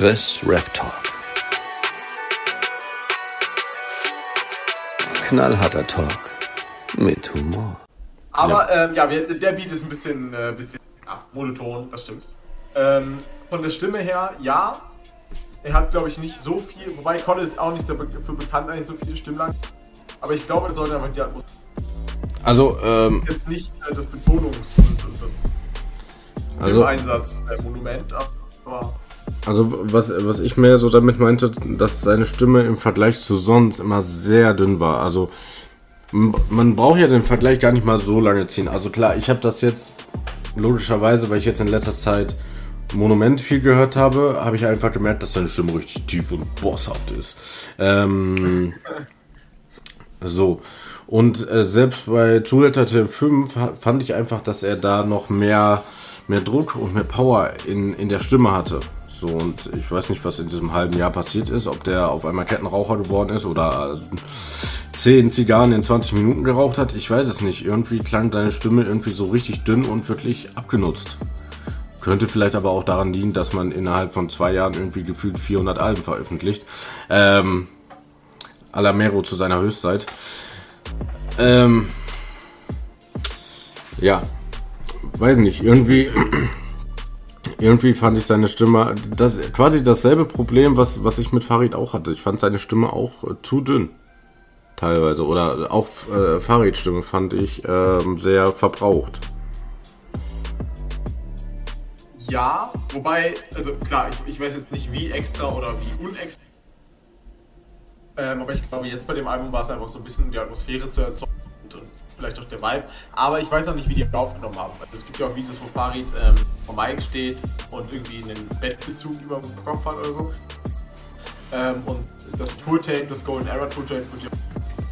Chris Rap Talk. Knallharter Talk mit Humor. Aber ja, ähm, ja wir, der Beat ist ein bisschen, äh, bisschen ja, monoton, das stimmt. Ähm, von der Stimme her, ja. Er hat, glaube ich, nicht so viel, wobei Conny ist auch nicht dafür bekannt, eigentlich so viele Stimmlang. Aber ich glaube, er sollte einfach die Atmosphäre. Also, ähm. Jetzt nicht äh, das Betonungs- und, und das also, Einsatz-Monument, aber. Also was, was ich mehr so damit meinte, dass seine Stimme im Vergleich zu sonst immer sehr dünn war. Also man braucht ja den Vergleich gar nicht mal so lange ziehen. Also klar, ich habe das jetzt logischerweise, weil ich jetzt in letzter Zeit Monument viel gehört habe, habe ich einfach gemerkt, dass seine Stimme richtig tief und bosshaft ist. Ähm, so. Und äh, selbst bei Toolletter 5 fand ich einfach, dass er da noch mehr, mehr Druck und mehr Power in, in der Stimme hatte. So, und ich weiß nicht, was in diesem halben Jahr passiert ist, ob der auf einmal Kettenraucher geworden ist oder 10 Zigarren in 20 Minuten geraucht hat. Ich weiß es nicht. Irgendwie klang seine Stimme irgendwie so richtig dünn und wirklich abgenutzt. Könnte vielleicht aber auch daran liegen, dass man innerhalb von zwei Jahren irgendwie gefühlt 400 Alben veröffentlicht. Ähm, Alamero zu seiner Höchstzeit. Ähm, ja, weiß nicht, irgendwie irgendwie fand ich seine Stimme, das quasi dasselbe Problem, was, was ich mit Farid auch hatte. Ich fand seine Stimme auch äh, zu dünn. Teilweise. Oder auch äh, Farids Stimme fand ich äh, sehr verbraucht. Ja, wobei, also klar, ich, ich weiß jetzt nicht wie extra oder wie unextra. Ähm, aber ich glaube, jetzt bei dem Album war es einfach so ein bisschen die Atmosphäre zu erzeugen vielleicht auch der Vibe. Aber ich weiß noch nicht, wie die aufgenommen haben. Also es gibt ja auch Videos, wo Farid ähm, vor Mike steht und irgendwie einen Bettbezug über dem Kopf hat oder so. Ähm, und das Tour-Tape, das Golden Era Tour-Tape.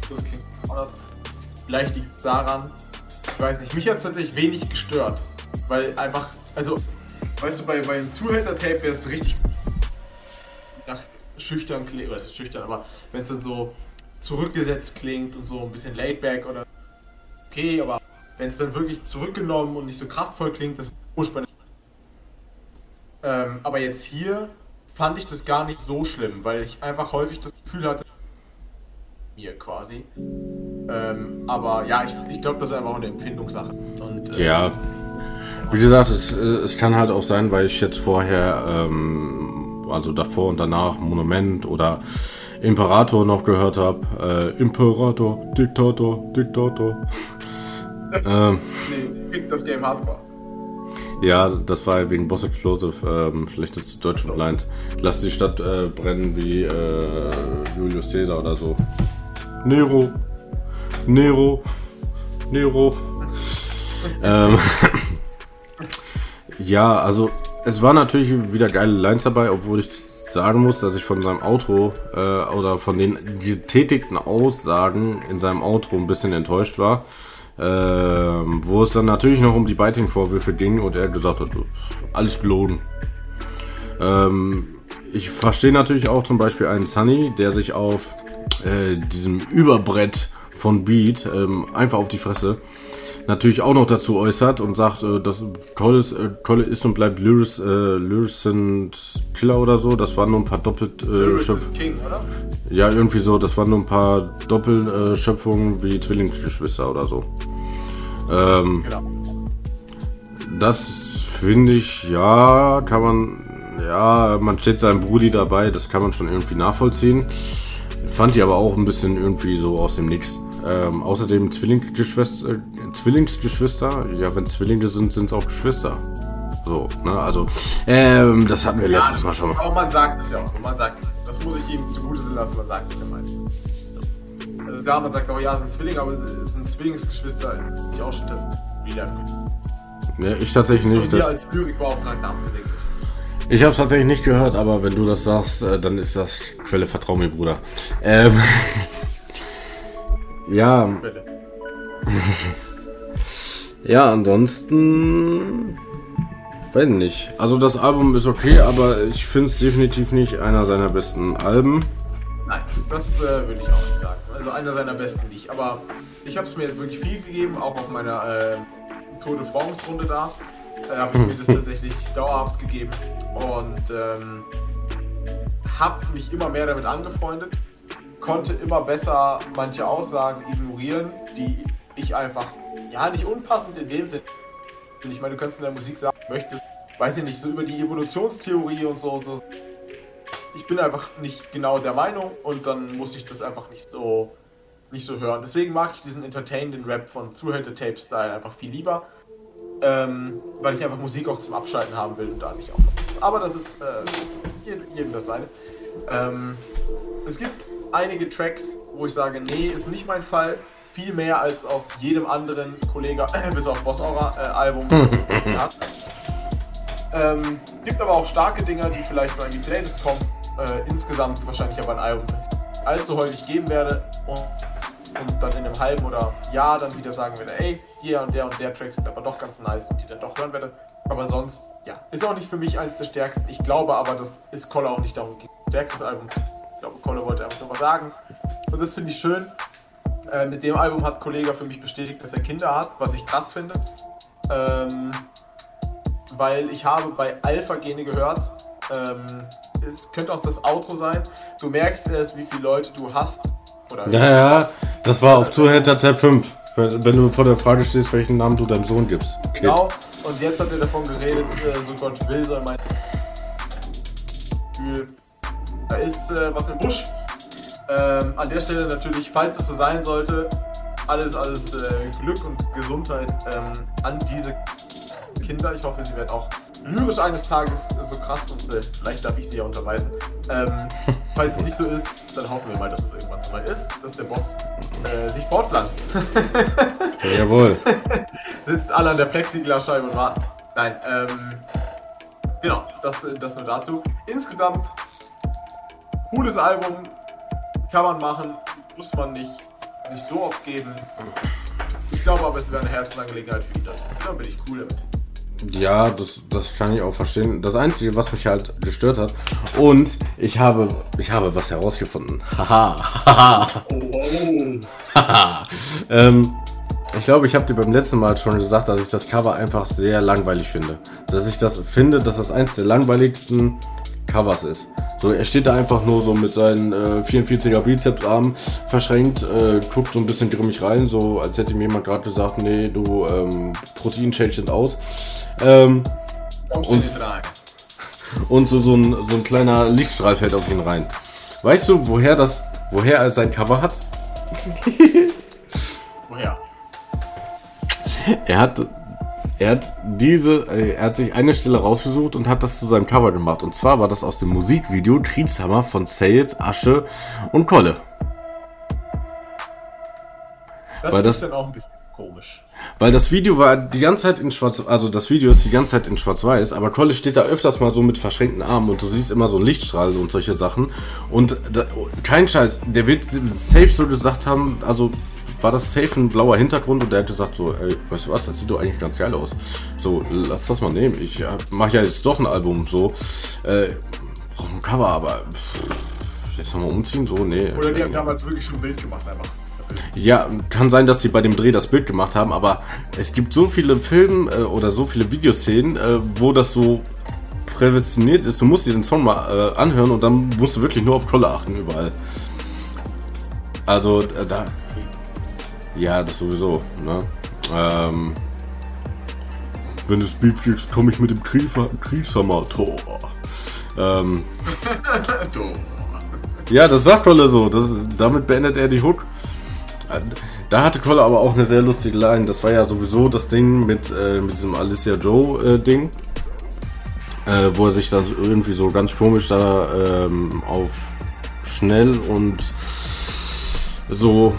Das klingt anders. Vielleicht liegt es daran. Ich weiß nicht. Mich hat es tatsächlich wenig gestört. Weil einfach, also, weißt du, bei, bei einem Zuhälter-Tape wäre es richtig nach schüchtern klingt, oder das ist schüchtern, aber wenn es dann so zurückgesetzt klingt und so ein bisschen laid back oder okay, aber wenn es dann wirklich zurückgenommen und nicht so kraftvoll klingt, das ist furchtbar. Ähm, aber jetzt hier fand ich das gar nicht so schlimm, weil ich einfach häufig das Gefühl hatte, mir quasi. Ähm, aber ja, ich, ich glaube, das ist einfach eine Empfindungssache. Und, äh, ja. Wie gesagt, es, es kann halt auch sein, weil ich jetzt vorher, ähm, also davor und danach Monument oder Imperator noch gehört habe. Äh, Imperator, Diktator, Diktator. ähm, nee, das Game Hardcore. Ja, das war wegen Boss Explosive, ähm, schlechteste Deutsch verleiht. Lass die Stadt äh, brennen wie äh, Julius Caesar oder so. Nero. Nero. Nero. ähm, ja, also es war natürlich wieder geile Lines dabei, obwohl ich sagen muss, dass ich von seinem Auto äh, oder von den getätigten Aussagen in seinem Auto ein bisschen enttäuscht war. Ähm, wo es dann natürlich noch um die Biting-Vorwürfe ging und er gesagt hat, alles gelogen. Ähm, ich verstehe natürlich auch zum Beispiel einen Sunny, der sich auf äh, diesem Überbrett von Beat ähm, einfach auf die Fresse natürlich auch noch dazu äußert und sagt, äh, dass Kolle ist, äh, Kolle ist und bleibt Lyris, äh, Lyricent Killer oder so. Das waren nur ein paar doppelt äh, King, oder? Ja, irgendwie so. Das waren nur ein paar Doppelschöpfungen wie Zwillingsgeschwister oder so. Ähm, genau. Das finde ich, ja, kann man, ja, man steht seinem Brudi dabei, das kann man schon irgendwie nachvollziehen. Fand ich aber auch ein bisschen irgendwie so aus dem Nix. Ähm, außerdem Zwillingsgeschwister, äh, Zwillingsgeschwister, ja, wenn Zwillinge sind, sind es auch Geschwister. So, ne, also, ähm, das hatten wir ja, letztes Mal schon mal. Aber man sagt es ja auch, man sagt, das muss ich ihm zugute sehen lassen, man sagt es ja meistens. So. Also da, man sagt auch, ja, es sind Zwillinge, aber es sind Zwillingsgeschwister, ich auch schon das Real Ja, ich tatsächlich nicht. Das als Lyrikbeauftragter abgesegnet. Ich habe es tatsächlich nicht gehört, aber wenn du das sagst, äh, dann ist das Quelle, vertrau mir, Bruder. Ähm, ja. ja, ansonsten. Weiß nicht. Also das Album ist okay, aber ich finde es definitiv nicht einer seiner besten Alben. Nein, das äh, würde ich auch nicht sagen. Also einer seiner besten nicht. Aber ich habe es mir wirklich viel gegeben, auch auf meiner äh, Tour de France Runde da. Da habe ich mir das tatsächlich dauerhaft gegeben. Und ähm, habe mich immer mehr damit angefreundet, konnte immer besser manche Aussagen ignorieren, die ich einfach, ja, nicht unpassend in dem Sinn. Ich meine, du kannst in der Musik sagen, möchtest, weiß ich nicht, so über die Evolutionstheorie und so, so. Ich bin einfach nicht genau der Meinung und dann muss ich das einfach nicht so, nicht so hören. Deswegen mag ich diesen entertainenden Rap von Zuhälter-Tape-Style einfach viel lieber. Ähm, weil ich einfach Musik auch zum Abschalten haben will und da nicht auch. Aber das ist äh, jedem das seine. Ähm, es gibt einige Tracks, wo ich sage, nee, ist nicht mein Fall. Viel mehr als auf jedem anderen Kollege, äh, bis auf Boss Aura äh, Album. ja. ähm, gibt aber auch starke Dinger, die vielleicht nur in die Playlist kommen. Äh, insgesamt wahrscheinlich aber ein Album, das ich allzu häufig geben werde. Und, und dann in einem halben oder Jahr dann wieder sagen werde, ey, der und der und der Track sind aber doch ganz nice und die dann doch hören werde. Aber sonst, ja, ist auch nicht für mich eins der stärksten. Ich glaube aber, das ist Kolle auch nicht darum geht. Stärkstes Album. Ich glaube, Kolle wollte einfach nur sagen. Und das finde ich schön. Äh, mit dem Album hat Kollege für mich bestätigt, dass er Kinder hat, was ich krass finde. Ähm, weil ich habe bei Alpha Gene gehört, ähm, es könnte auch das Outro sein. Du merkst erst, wie viele Leute du hast. Oder ja, ja, das war auf Zuhälter Tab 5. Wenn, wenn, du vor der Frage stehst, welchen Namen du deinem Sohn gibst. Kid. Genau, und jetzt hat er davon geredet, äh, so Gott will, soll mein Gefühl. Da ist äh, was im Busch. Ähm, an der Stelle natürlich, falls es so sein sollte, alles, alles äh, Glück und Gesundheit ähm, an diese Kinder. Ich hoffe, sie werden auch lyrisch eines Tages so krass und äh, vielleicht darf ich sie ja unterweisen. Ähm, falls es nicht so ist, dann hoffen wir mal, dass es irgendwann so weit ist, dass der Boss äh, sich fortpflanzt. Jawohl. Sitzt alle an der Plexiglasscheibe und warten. Nein, ähm, genau, das, das nur dazu. Insgesamt, cooles Album, kann man machen, muss man nicht, nicht so oft geben. Ich glaube aber, es wäre eine Herzensangelegenheit für ihn. Da bin ich cool damit. Ja, das, das kann ich auch verstehen. Das Einzige, was mich halt gestört hat, und ich habe, ich habe was herausgefunden. Haha, haha. Haha. ähm, ich glaube, ich habe dir beim letzten Mal schon gesagt, dass ich das Cover einfach sehr langweilig finde. Dass ich das finde, dass das eins der langweiligsten Covers ist. So, er steht da einfach nur so mit seinen äh, 44er Bizepsarmen verschränkt, äh, guckt so ein bisschen grimmig rein, so als hätte ihm jemand gerade gesagt, nee, du ähm, Protein-Shakes sind aus. Ähm, und, und so, so, ein, so ein kleiner Lichtstrahl fällt auf ihn rein. Weißt du, woher das, woher er sein Cover hat? woher? Er hat er hat diese, äh, er hat sich eine Stelle rausgesucht und hat das zu seinem Cover gemacht. Und zwar war das aus dem Musikvideo Triebshammer von Sayed, Asche und Kolle. Das weil ist dann auch ein bisschen komisch. Weil das Video war die ganze Zeit in schwarz, also das Video ist die ganze Zeit in schwarz-weiß, aber Kolle steht da öfters mal so mit verschränkten Armen und du siehst immer so einen Lichtstrahl und solche Sachen. Und da, kein Scheiß, der wird safe so gesagt haben, also war das safe ein blauer Hintergrund und der hat gesagt so, ey, weißt du was, das sieht doch eigentlich ganz geil aus. So, lass das mal nehmen. Ich mache ja jetzt doch ein Album so. Äh, brauche ein Cover, aber pff, jetzt nochmal umziehen, so, nee. Oder die haben damals wirklich schon ein Bild gemacht einfach. Ja, kann sein, dass sie bei dem Dreh das Bild gemacht haben, aber es gibt so viele Filme äh, oder so viele Videoszenen, äh, wo das so prädestiniert ist. Du musst dir den Song mal äh, anhören und dann musst du wirklich nur auf Kolle achten überall. Also äh, da, ja, das sowieso. Ne? Ähm, wenn es Beat kriegst, komme ich mit dem Kriegshammer-Tor. Ähm, ja, das sagt Kolle so. Das, damit beendet er die Hook. Da hatte Kolle aber auch eine sehr lustige Line. Das war ja sowieso das Ding mit, äh, mit diesem Alicia Joe-Ding. Äh, äh, wo er sich dann irgendwie so ganz komisch da ähm, auf schnell und so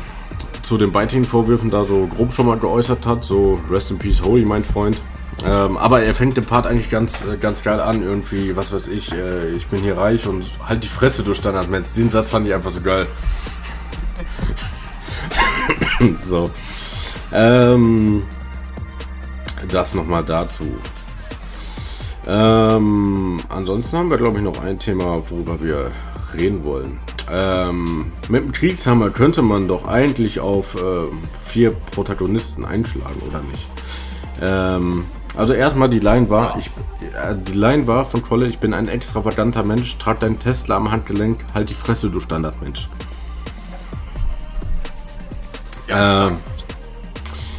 zu den Biting-Vorwürfen da so grob schon mal geäußert hat, so Rest in Peace Holy, mein Freund. Ähm, aber er fängt den Part eigentlich ganz, äh, ganz geil an, irgendwie, was weiß ich, äh, ich bin hier reich und halt die Fresse durch Standardmens. Den Satz fand ich einfach so geil. so. Ähm, das nochmal dazu. Ähm, ansonsten haben wir, glaube ich, noch ein Thema, worüber wir reden wollen. Ähm, mit dem Kriegshammer könnte man doch eigentlich auf äh, vier Protagonisten einschlagen, oder nicht? Ähm, Also erstmal die Line war, ich, äh, die Line war von Kolle, ich bin ein extravaganter Mensch, trag deinen Tesla am Handgelenk, halt die Fresse, du Standardmensch. Ja, Ähm,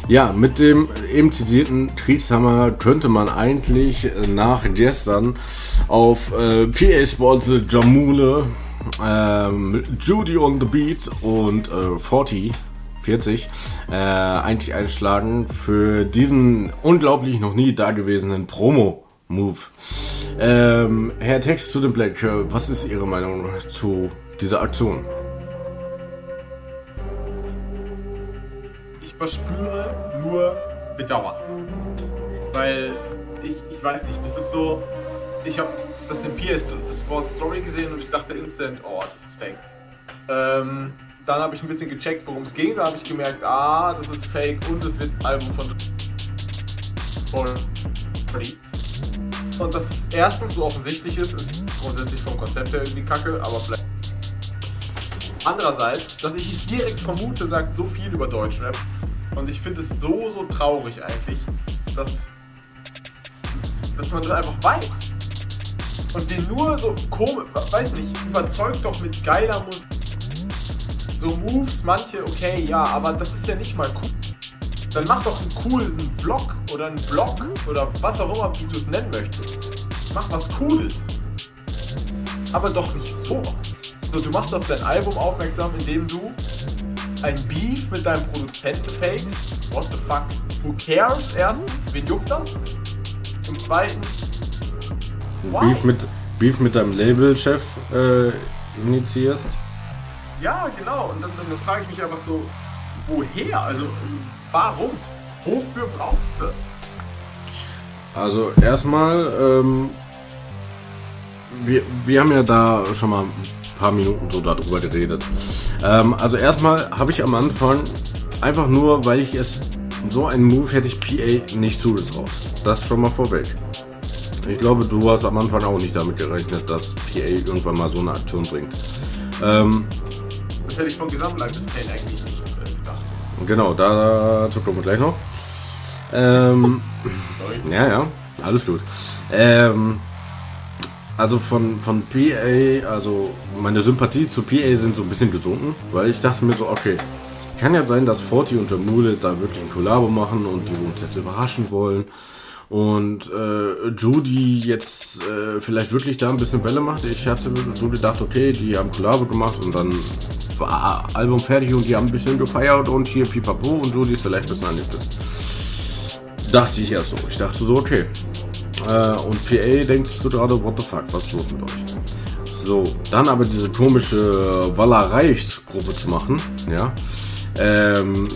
ja, mit dem eben zitierten Kriegshammer könnte man eigentlich äh, nach gestern auf äh, PA Sports Jamule, ähm, Judy on the Beat und äh, 40, 40 äh, eigentlich einschlagen für diesen unglaublich noch nie dagewesenen Promo-Move. Ähm, Herr Text zu dem Black, äh, was ist Ihre Meinung zu dieser Aktion? ich verspüre nur Bedauern. Weil ich, ich weiß nicht, das ist so. Ich habe das in PS Sports Story gesehen und ich dachte instant, oh, das ist fake. Ähm, dann habe ich ein bisschen gecheckt, worum es ging. Da habe ich gemerkt, ah, das ist fake und es wird ein Album von Forty. Und dass es erstens so offensichtlich ist, ist grundsätzlich vom Konzept her irgendwie kacke, aber vielleicht. Andererseits, dass ich es direkt vermute, sagt so viel über Deutschrap. Und ich finde es so, so traurig eigentlich, dass, dass man das einfach weiß. Und den nur so komisch, weiß nicht, überzeugt doch mit geiler Musik. So Moves, manche, okay, ja, aber das ist ja nicht mal cool. Dann mach doch einen coolen Vlog oder einen Blog oder was auch immer, wie du es nennen möchtest. Mach was Cooles. Aber doch nicht sowas. So, du machst auf dein Album aufmerksam, indem du ein Beef mit deinem Produzenten fakest. What the fuck? Who cares? Erstens, wen juckt das? Und zweitens? Beef mit, Beef mit deinem Labelchef äh, initiierst? Ja, genau. Und dann, dann frage ich mich einfach so, woher? Also, also warum? Wofür brauchst du das? Also erstmal, ähm, wir, wir haben ja da schon mal ein paar Minuten so darüber geredet. Ähm, also erstmal habe ich am Anfang einfach nur, weil ich es so einen Move hätte ich PA nicht zugetraut. Das schon mal vorweg. Ich glaube, du hast am Anfang auch nicht damit gerechnet, dass PA irgendwann mal so eine Aktion bringt. Ähm, Das hätte ich vom Gesamtlife des Pain eigentlich nicht äh, gedacht. genau, dazu kommen wir gleich noch. Ähm. Ja, ja, alles gut. Ähm, also von, von PA, also meine Sympathie zu PA sind so ein bisschen gesunken, weil ich dachte mir so, okay, kann ja sein, dass Forti und Jamule da wirklich ein Kollabo machen und die uns jetzt überraschen wollen. Und äh, Judy jetzt äh, vielleicht wirklich da ein bisschen Welle macht. Ich hatte so gedacht, okay, die haben Kollabo gemacht und dann war Album fertig und die haben ein bisschen gefeiert und hier pipapo und Judy ist vielleicht ein bisschen angepisst. Dachte ich erst so. Ich dachte so, okay. Äh, und PA denkt sich so gerade, what the fuck, was ist los mit euch? So, dann aber diese komische Walla reicht Gruppe zu machen, ja. Ähm,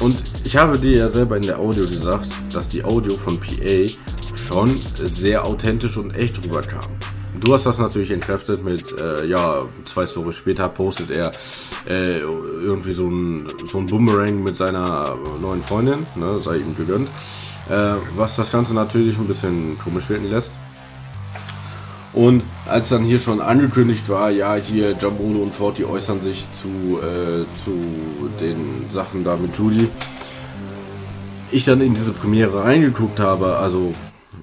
und ich habe dir ja selber in der Audio gesagt, dass die Audio von PA schon sehr authentisch und echt rüberkam. Du hast das natürlich entkräftet mit, äh, ja, zwei Stories später postet er äh, irgendwie so ein, so ein Boomerang mit seiner neuen Freundin, ne, sei ihm gegönnt. Äh, was das Ganze natürlich ein bisschen komisch wirken lässt. Und als dann hier schon angekündigt war, ja, hier Jamolo und Forti äußern sich zu, äh, zu den Sachen da mit Judy, ich dann in diese Premiere reingeguckt habe, also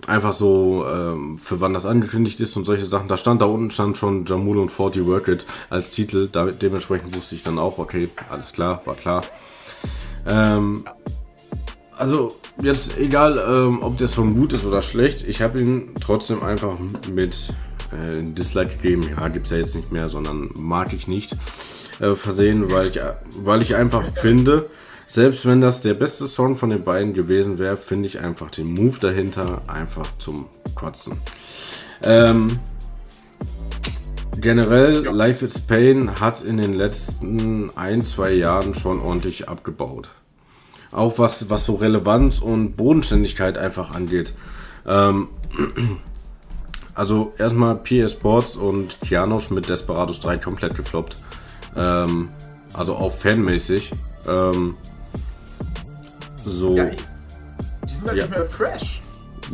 einfach so, ähm, für wann das angekündigt ist und solche Sachen, da stand da unten stand schon Jamolo und Forti Work It als Titel, da, dementsprechend wusste ich dann auch, okay, alles klar, war klar. Ähm, also jetzt egal, ähm, ob der Song gut ist oder schlecht, ich habe ihn trotzdem einfach mit äh, Dislike gegeben. Ja, gibt's ja jetzt nicht mehr, sondern mag ich nicht äh, versehen, weil ich, weil ich einfach finde, selbst wenn das der beste Song von den beiden gewesen wäre, finde ich einfach den Move dahinter einfach zum Kotzen. Ähm, generell, Life is Pain hat in den letzten ein, zwei Jahren schon ordentlich abgebaut auch was, was so Relevanz und Bodenständigkeit einfach angeht. Ähm, also erstmal PA Sports und Kianosch mit Desperados 3 komplett gefloppt. Ähm, also auch fanmäßig. Ähm, so. Ja, die sind Ja. nicht mehr fresh.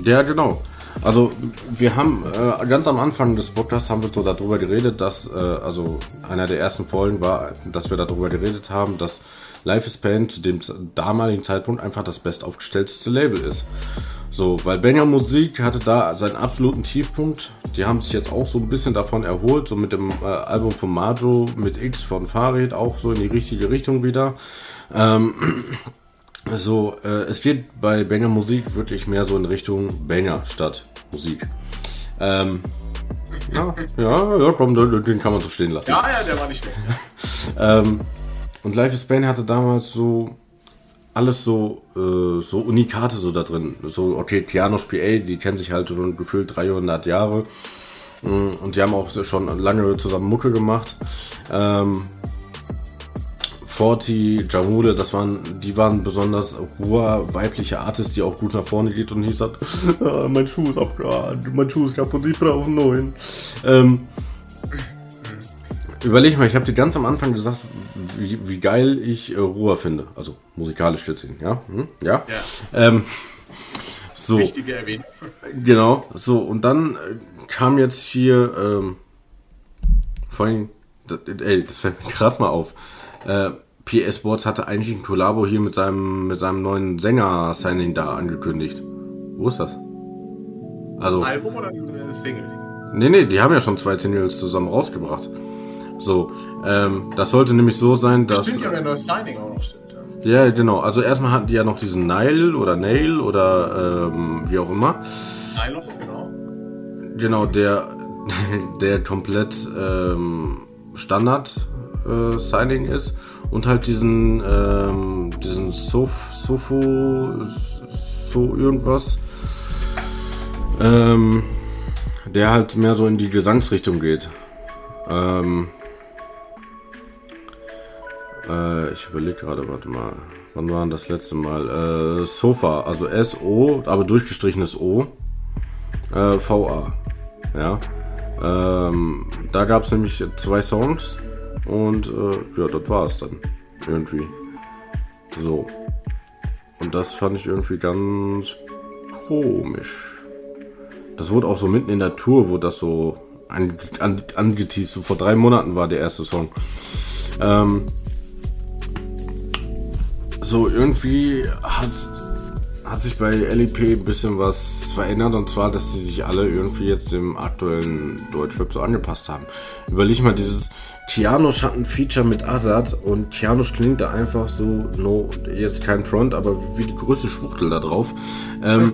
Ja, genau. Also wir haben äh, ganz am Anfang des Podcasts haben wir so darüber geredet, dass äh, also einer der ersten Folgen war, dass wir darüber geredet haben, dass Life is Pain zu dem damaligen Zeitpunkt einfach das bestaufgestellteste Label ist. So, weil Banger Musik hatte da seinen absoluten Tiefpunkt. Die haben sich jetzt auch so ein bisschen davon erholt, so mit dem äh, Album von Majo, mit X von Farid, auch so in die richtige Richtung wieder. Ähm, so, äh, es geht bei Banger Musik wirklich mehr so in Richtung Banger statt Musik. Ähm, ja, ja, ja, komm, den den kann man so stehen lassen. Ja, ja, der war nicht schlecht. Ja. Ähm, und Life is Pain hatte damals so alles so, äh, so Unikate so da drin. So, okay, Keanu PA, die kennen sich halt schon gefühlt 300 Jahre. Mm, Und die haben auch schon lange zusammen Mucke gemacht. Ähm, Forti, Jamule, das waren, die waren besonders hoher weibliche Artists, die auch gut nach vorne geht und nicht sagt, ah, mein Schuh ist abgehakt, mein Schuh ist kaputt, ich brauche einen neuen. Ähm, überleg mal, ich habe dir ganz am Anfang gesagt, wie, wie geil ich äh, Ruhr finde. Also musikalisch gesehen, ja? Hm? Ja. Ja. Ähm, so. Wichtige Erwähnung. Genau, so, und dann äh, kam jetzt hier, ähm, vor allem, das, ey, das fällt mir gerade mal auf. Äh, PS Sports hatte eigentlich ein Kollabo hier mit seinem, mit seinem neuen Sänger-Signing da angekündigt. Wo ist das? Also, Album oder Single? nee, nee, die haben ja schon zwei Singles zusammen rausgebracht. So, ähm, das sollte nämlich so sein, dass. Stimmt ja, wenn neues Signing auch noch stimmt. Ja. Ja, genau. Also erstmal hatten die ja noch diesen Nile oder Nail oder ähm, wie auch immer. Nylon, genau. Genau, der, der komplett ähm, Standard äh, Signing ist und halt diesen ähm, diesen Sof Sofo so irgendwas ähm, der halt mehr so in die Gesangsrichtung geht. Ähm, äh, ich überlege gerade, warte mal. Wann war das letzte Mal? Äh, Sofa, also S-O, aber durchgestrichenes O. Äh, VA. Ja. Ähm, da gab es nämlich zwei Songs und äh, ja, das war es dann. Irgendwie. So. Und das fand ich irgendwie ganz komisch. Das wurde auch so mitten in der Tour, wo das so an, an, angeteased. So vor drei Monaten war der erste Song. Ähm, so irgendwie hat, hat sich bei LEP ein bisschen was verändert und zwar, dass sie sich alle irgendwie jetzt dem aktuellen Deutschrap so angepasst haben. Überleg mal dieses Kianosch hat ein Feature mit Azad und Kianosch klingt da einfach so, no, jetzt kein Front, aber wie die größte Schwuchtel da drauf. Ähm,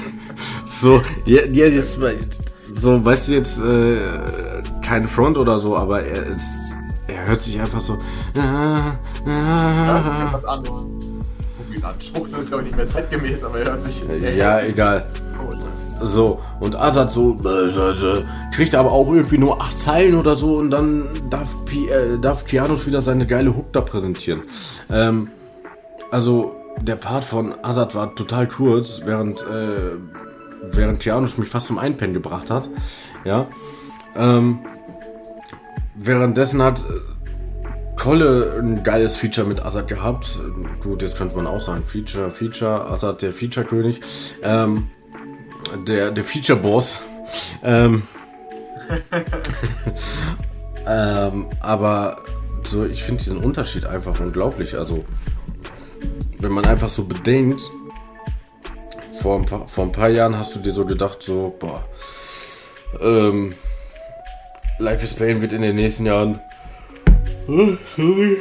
so, ja, ja, jetzt so, weißt du jetzt, äh, kein Front oder so, aber er ist, er hört sich einfach so, Ja, was anderes. Schwuchtel ist, glaube ich, nicht mehr zeitgemäß, aber er hört sich. ja, egal. So, und Azad so, äh, äh, äh, kriegt aber auch irgendwie nur acht Zeilen oder so und dann darf, Pi, äh, darf Kianos wieder seine geile Hook da präsentieren. Ähm, also, der Part von Azad war total kurz, während, äh, während Kianos mich fast zum Einpennen gebracht hat. Ja. Ähm, währenddessen hat äh, Kolle ein geiles Feature mit Azad gehabt. Gut, jetzt könnte man auch sagen, Feature, Feature, Azad der Feature-König. Ähm, der, der Feature-Boss. Ähm, ähm, aber so, ich finde diesen Unterschied einfach unglaublich. Also, wenn man einfach so bedenkt, vor ein paar, vor ein paar Jahren hast du dir so gedacht, so, boah, ähm, Life is Pain wird in den nächsten Jahren. Oh, sorry.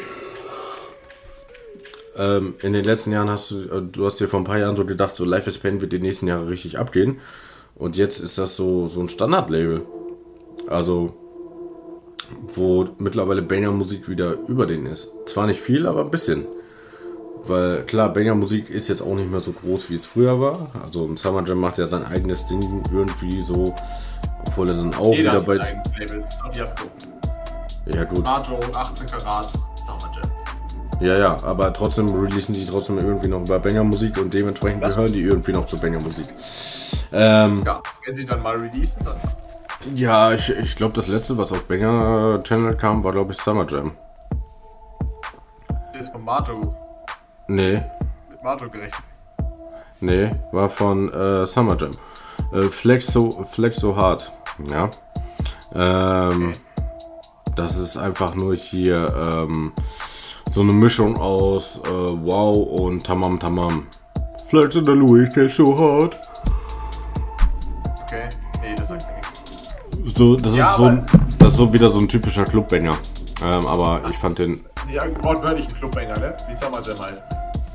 Ähm, in den letzten Jahren hast du, äh, du hast dir vor ein paar Jahren so gedacht, so Life is Pain wird die nächsten Jahre richtig abgehen. Und jetzt ist das so, so ein Standardlabel. Also, wo mittlerweile Banger Musik wieder über den ist. Zwar nicht viel, aber ein bisschen. Weil klar, Banger Musik ist jetzt auch nicht mehr so groß, wie es früher war. Also ein Summer Jam macht ja sein eigenes Ding irgendwie so, obwohl er dann auch Jeder wieder bei. Fiasco. Ja gut. Majo, 18 Karat, Summer Jam. Ja, ja, aber trotzdem releasen die trotzdem irgendwie noch über Banger Musik und dementsprechend Das- gehören die irgendwie noch zu Banger Musik. Ähm, Ja, wenn sie dann mal releasen, dann. ja, ich, ich glaube, das letzte, was auf Banger Channel kam, war glaube ich Summer Jam. Das ist von Majo. Nee, Mit Majo gerechnet. nee, war von äh, Summer Jam. Äh, Flex so, Flex so hart, ja. Ähm, das ist einfach nur hier ähm, so eine Mischung aus äh, Wow und Tamam Tamam. Flex in der Louis, der so hart. Okay. Nee, das sagt mir nichts. So, das Ja, ist so, ein- das ist so wieder so ein typischer Clubbanger. Ähm, aber ich fand den, Ja, wortwörtlich ein Clubbanger, ne? Wie Summer Jam halt.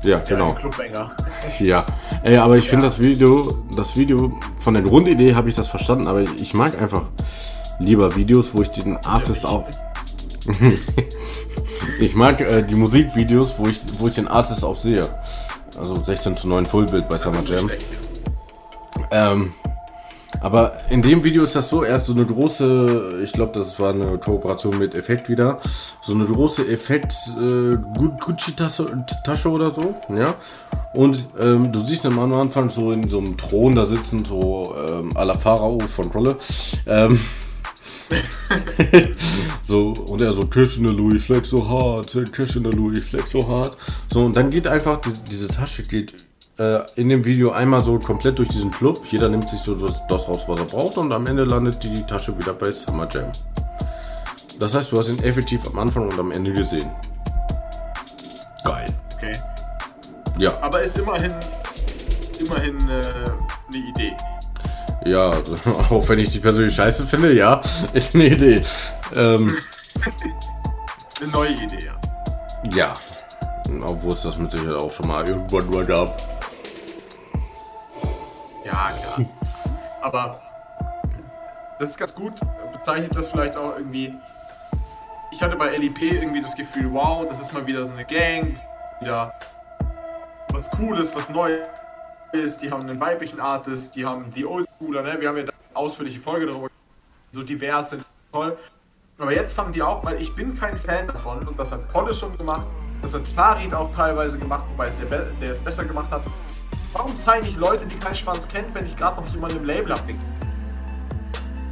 ja, Ja, genau. ein Clubbanger. Ja, ey, aber ich finde Ja. das Video, das Video von der Grundidee habe ich das verstanden, aber ich mag einfach lieber Videos, wo ich den Artist auch. ich mag äh, die Musikvideos, wo ich, wo ich den Artist auch sehe. Also 16 zu 9 Fullbild bei Summer Jam. Ähm, aber in dem Video ist das so, er hat so eine große, ich glaube, das war eine Kooperation mit Effekt wieder, so eine große Effekt äh, Gu- Gucci-Tasche Tasche oder so, ja. Und ähm, du siehst ihn am Anfang so in so einem Thron da sitzen, so ähm, à la Pharao von Rolle. Ähm, so, und er so, Cash in der Louis, flex so hart, Cash in der Louis, flex so hart. So, und dann geht einfach, die, diese Tasche geht äh, in dem Video einmal so komplett durch diesen Club. Jeder nimmt sich so das, das raus, was er braucht, und am Ende landet die Tasche wieder bei Summer Jam. Das heißt, du hast ihn effektiv am Anfang und am Ende gesehen. Geil. Okay. Ja, Aber ist immerhin, immerhin äh, eine Idee. Ja, auch wenn ich die persönlich scheiße finde, ja, ist eine Idee. Ähm, Eine neue Idee, ja. ja. Obwohl es das mit Sicherheit auch schon mal irgendwann mal gab. Ja, klar. Aber das ist ganz gut, bezeichnet das vielleicht auch irgendwie. Ich hatte bei LIP irgendwie das Gefühl, wow, das ist mal wieder so eine Gang, wieder was Cooles, was Neues. Die haben einen weiblichen Artist, die haben die Oldschooler, ne? Wir haben ja da eine ausführliche Folge darüber, so divers sind, toll. Aber jetzt fangen die auch, weil ich bin kein Fan davon und das hat Polle schon gemacht, das hat Farid auch teilweise gemacht, wobei es der, Be- der es besser gemacht hat. Warum sign ich Leute, die kein Schwanz kennt, wenn ich gerade noch jemanden im Label habe?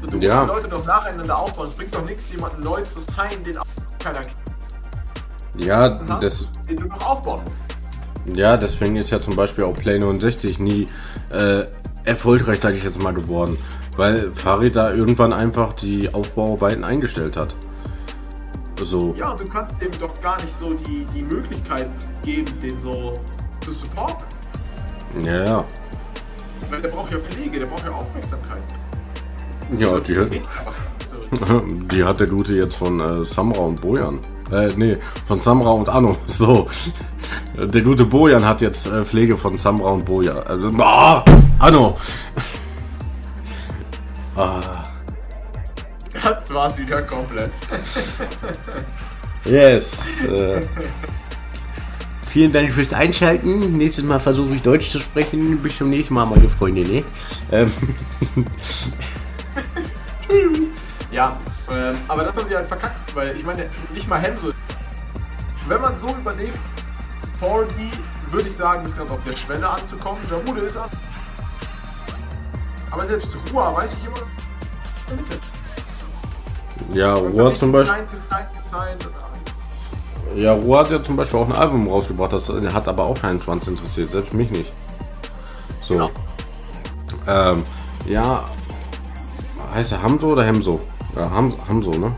Du musst Ja. die Leute doch nacheinander aufbauen. Es bringt doch nichts, jemanden neu zu signen, den auch keiner kennt, Ja, hast, das, den du noch aufbauen musst. Ja, deswegen ist ja zum Beispiel auch Play 69 nie äh, erfolgreich, sage ich jetzt mal, geworden. Weil Farid da irgendwann einfach die Aufbauarbeiten eingestellt hat. So, Ja, und du kannst dem doch gar nicht so die, die Möglichkeit geben, den so zu supporten. ja, ja. Weil der braucht ja Pflege, der braucht ja Aufmerksamkeit. Ja, die, hat, die hat der Gute jetzt von äh, Samra und Bojan. Äh, nee, von Samra und Anno. So. Der gute Bojan hat jetzt äh, Pflege von Samra und Bojan. Also, ah, Anno. Ah, Das war's wieder komplett. yes. Äh, vielen Dank fürs Einschalten. Nächstes Mal versuche ich Deutsch zu sprechen. Bis zum nächsten Mal, meine Freunde. Ne? Ähm, Ja, ähm, aber das haben sie halt verkackt, weil ich meine, nicht mal Henso. Wenn man so überlegt, 4D würde ich sagen, ist gerade auf der Schwelle anzukommen. Jamude ist an. Aber selbst Ruhr weiß ich immer in der Mitte. ja, Ruhr zum Beispiel. Ja, Ruhr hat ja zum Beispiel auch ein Album rausgebracht, das hat aber auch keinen Schwanz interessiert, selbst mich nicht. So. Genau. Ähm, ja, heißt er Hamso oder Hemso? Ja, Ham, Hamso, ne?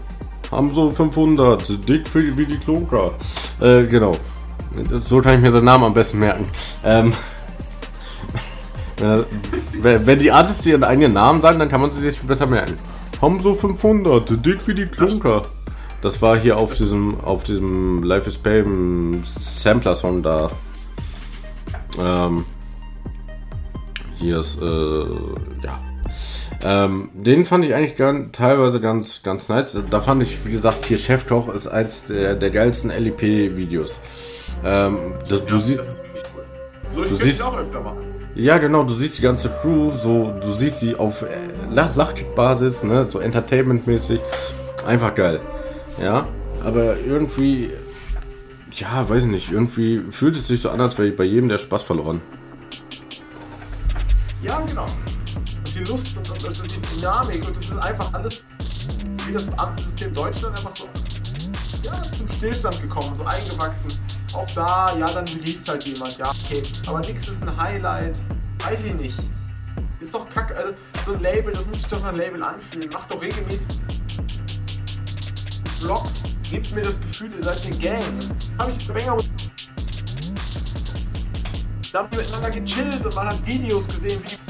Hamso 500, dick für wie die Klonker. Äh, genau. So kann ich mir seinen Namen am besten merken. Ähm, wenn, wenn- die Artists ihren eigenen Namen sagen, dann kann man sie sich besser merken. Hamso 500, dick wie die Klunker. Das war hier auf diesem, auf diesem Life is Pain Sampler-Song da. Ähm, hier ist, äh, ja. Ähm, den fand ich eigentlich ganz, teilweise ganz, ganz nice. Da fand ich, wie gesagt, hier Chefkoch ist eins der, der geilsten LEP-Videos. Ähm, du, du, sie, Das ist wirklich cool. So, Du siehst- es auch öfter machen. ja, genau, du siehst die ganze Crew, so, du siehst sie auf äh, Lach Lachkick-Basis, ne, so Entertainment-mäßig. Einfach geil. Ja, aber irgendwie, ja, weiß ich nicht, irgendwie fühlt es sich so an, als wäre bei jedem der Spaß verloren. Ja, genau. Die Lust und, und, die Dynamik und das ist einfach alles wie das Beamtensystem Deutschland einfach so ja, zum Stillstand gekommen, so eingewachsen. Auch da, ja, dann released halt jemand, ja, okay. Aber nichts ist ein Highlight. Weiß ich nicht. Ist doch kacke. Also, so ein Label, das muss sich doch nach Label anfühlen. Macht doch regelmäßig Vlogs. Gebt mir das Gefühl, ihr seid eine Gang. Habe ich Banger. Da haben die miteinander gechillt und man hat Videos gesehen, wie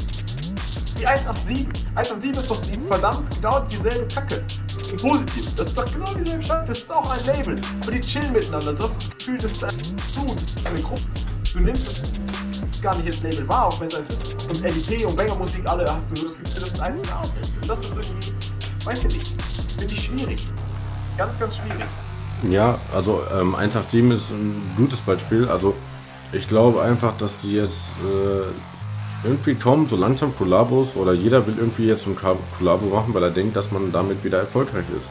die 187. 187 ist doch die verdammt genau dieselbe Kacke. Im Positiven. Das ist doch genau dieselbe Scheiße. Das ist auch ein Label. Aber die chillen miteinander. Du hast das Gefühl, das ist ein Du, das ist eine Gruppe. Du nimmst es gar nicht als Label wahr, auch wenn es eins ist. Und LP und Banger-Musik, alle hast du das Gefühl, das ist ein einziger Artist. Und das ist irgendwie, weiß ich nicht, finde ich schwierig. Ganz, ganz schwierig. Ja, also ähm, 187 ist ein gutes Beispiel. Also ich glaube einfach, dass sie jetzt äh, irgendwie kommen, so langsam Kollabos oder jeder will irgendwie jetzt ein Kollabo machen, weil er denkt, dass man damit wieder erfolgreich ist.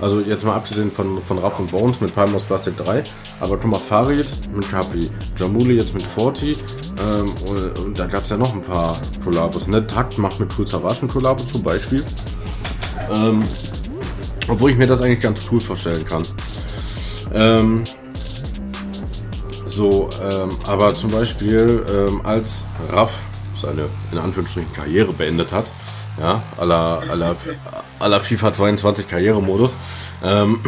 Also jetzt mal abgesehen von, von Raff und Bones mit Palmos Plastic 3, aber guck mal, Farid mit Capri, Jamuli jetzt mit 40 ähm, und, und, da gab es ja noch ein paar Kollabos. Ne? Takt macht mit Cool Savage ein Kollabo zum Beispiel. Ähm, obwohl ich mir das eigentlich ganz cool vorstellen kann. Ähm, so, ähm, aber zum Beispiel ähm, als Raff seine in Anführungsstrichen Karriere beendet hat, ja, aller aller aller FIFA 22 Karrieremodus. Ähm,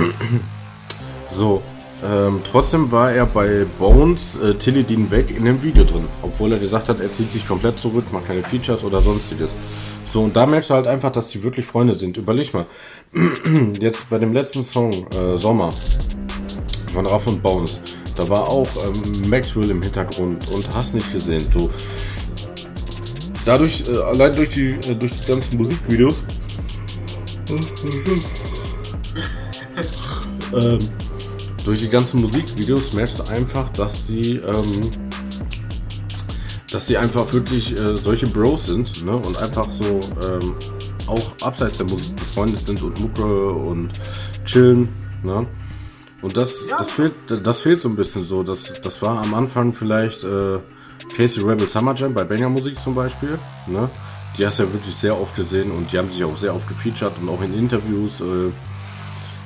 so, ähm, trotzdem war er bei Bones äh, Tilly weg in dem Video drin, obwohl er gesagt hat, er zieht sich komplett zurück, macht keine Features oder sonstiges. So, und da merkst du halt einfach, dass die wirklich Freunde sind. Überleg mal. Jetzt bei dem letzten Song, äh, Sommer, von Raff und Bones, da war auch ähm, Maxwell im Hintergrund und hast nicht gesehen. So, dadurch, äh, allein durch die, äh, durch die ganzen Musikvideos, ähm, durch die ganzen Musikvideos merkst du einfach, dass sie ähm, dass sie einfach wirklich äh, solche Bros sind ne? und einfach so ähm, auch abseits der Musik befreundet sind und Mucke und chillen. Ne? Und das, ja. das, fehlt, das fehlt so ein bisschen so. Das, das war am Anfang vielleicht äh, Casey Rebel Summer Jam bei Banger Musik zum Beispiel. Ne? Die hast du ja wirklich sehr oft gesehen und die haben sich auch sehr oft gefeatured und auch in Interviews. Äh,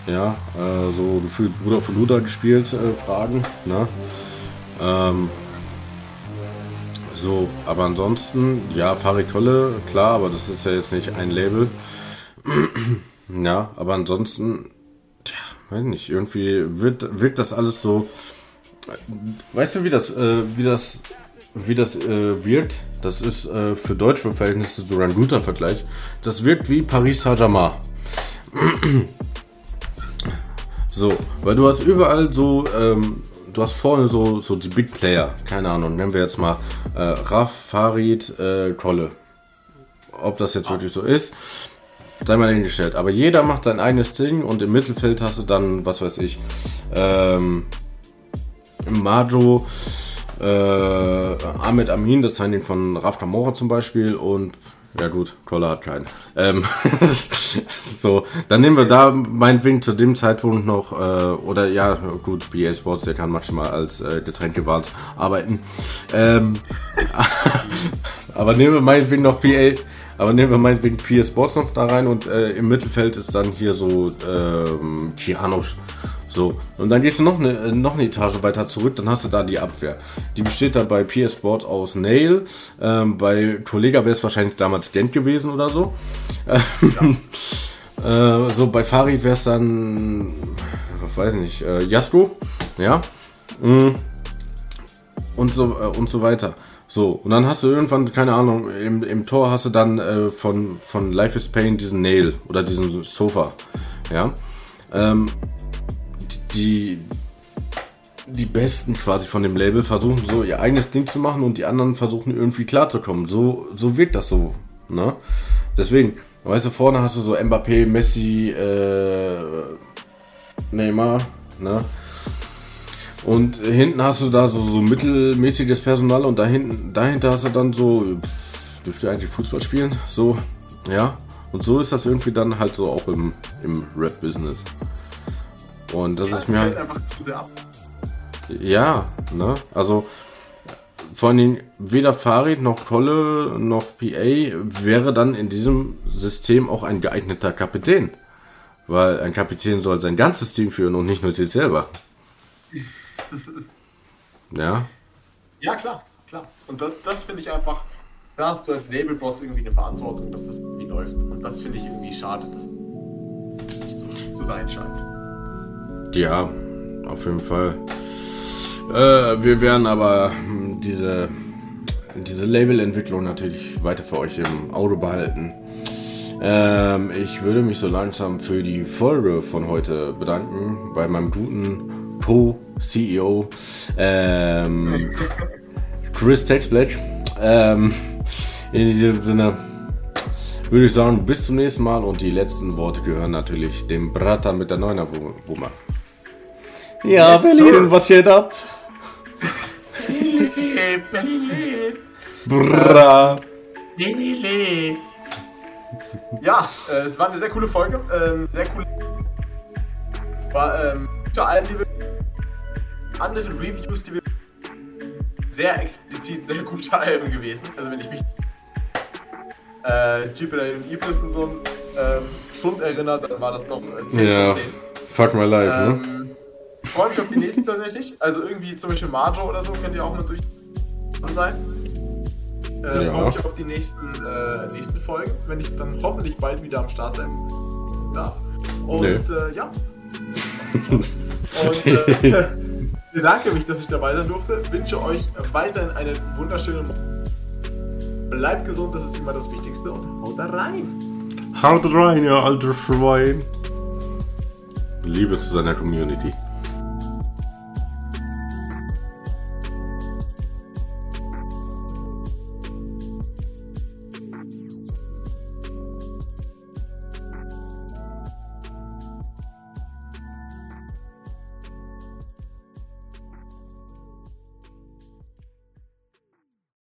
ja, äh, so gefühlt Bruder von Luda gespielt, äh, Fragen. Ne? Ähm, so, aber ansonsten, ja, Farid Tolle, klar, aber das ist ja jetzt nicht ein Label. ja, aber ansonsten, weiß nicht, irgendwie wird, wirkt das alles so. Weißt du, wie das, äh, wie das, wie das äh, wirkt? Das ist äh, für deutsche Verhältnisse sogar ein guter Vergleich. Das wirkt wie Paris Saint-Germain. so, weil du hast überall so ähm, du hast vorne so, so die Big Player, keine Ahnung, nennen wir jetzt mal äh, Raff, Farid, äh, Kolle. Ob das jetzt wirklich so ist, sei mal hingestellt. Aber jeder macht sein eigenes Ding und im Mittelfeld hast du dann, was weiß ich, ähm, Majo, äh, Ahmed Amin, das Signing von Raf Kamora zum Beispiel und ja gut, Koller hat keinen. Ähm, so, dann nehmen wir da meinetwegen zu dem Zeitpunkt noch, äh, oder ja, gut, BA Sports, der kann maximal als äh, Getränkewart arbeiten. Ähm, aber nehmen wir meinetwegen noch PA, aber nehmen wir meinetwegen PA Sports noch da rein und äh, im Mittelfeld ist dann hier so ähm, Kianosch so, und dann gehst du noch eine, noch eine Etage weiter zurück, dann hast du da die Abwehr. Die besteht da bei PS Sport aus Nail. Ähm, bei Kollega wäre es wahrscheinlich damals Gent gewesen oder so. Ja. äh, so, bei Farid wäre es dann, weiß nicht, äh, Jasko, ja. Mm. Und so, äh, und so weiter. So, und dann hast du irgendwann, keine Ahnung, im, im Tor hast du dann äh, von, von Life is Pain diesen Nail oder diesen Sofa. Ja. Ähm, die, die Besten quasi von dem Label versuchen so ihr eigenes Ding zu machen und die anderen versuchen irgendwie klarzukommen. So, so wirkt das so. Ne? Deswegen, weißt du, vorne hast du so Mbappé, Messi, äh, Neymar, ne? Und hinten hast du da so, so mittelmäßiges Personal und da hinten, dahinter hast du dann so, pff, dürfte eigentlich Fußball spielen? So, ja. Und so ist das irgendwie dann halt so auch im, im Rap-Business. Und das ja, ist mir halt einfach zu sehr ab. Ja, ne? Also vor allem weder Farid noch Kolle noch PA wäre dann in diesem System auch ein geeigneter Kapitän. Weil ein Kapitän soll sein ganzes Team führen und nicht nur sich selber. ja. Ja, klar, klar. Und das, das finde ich einfach, da hast du als Labelboss irgendwie eine Verantwortung, dass das irgendwie läuft. Und das finde ich irgendwie schade, dass das nicht so zu sein scheint. Ja, auf jeden Fall. Äh, wir werden aber diese, diese Labelentwicklung natürlich weiter für euch im Auto behalten. Ähm, ich würde mich so langsam für die Folge von heute bedanken bei meinem guten Co-CEO ähm, Chris Textblatt. Ähm, in diesem Sinne würde ich sagen, bis zum nächsten Mal und die letzten Worte gehören natürlich dem Bratter mit der Neuner Wummer. Ja, Yes, Berlin, sir. was geht ab? Bra. Ja, äh, es war eine sehr coole Folge. Ähm, sehr cool. War ähm, allen die wir anderen Reviews, die wir sehr explizit sehr gute Alben gewesen. Also wenn ich mich äh, Jupiter und Iblis und so ähm, schon erinnert, dann war das doch äh, 10 Ja, 10. fuck my life, ne? Ähm, ich freue mich auf die nächsten tatsächlich. Also irgendwie zum Beispiel Marjo oder so könnte ja auch natürlich dran sein. Äh, Ja. freue mich auf die nächsten, äh, nächsten Folgen, wenn ich dann hoffentlich bald wieder am Start sein darf. Und Nee. äh, ja. Und äh, bedanke mich, dass ich dabei sein durfte. Wünsche euch weiterhin einen wunderschönen Bleibt gesund, das ist immer das Wichtigste und haut da rein. Haut rein, ihr alter Schwein. Liebe zu seiner Community.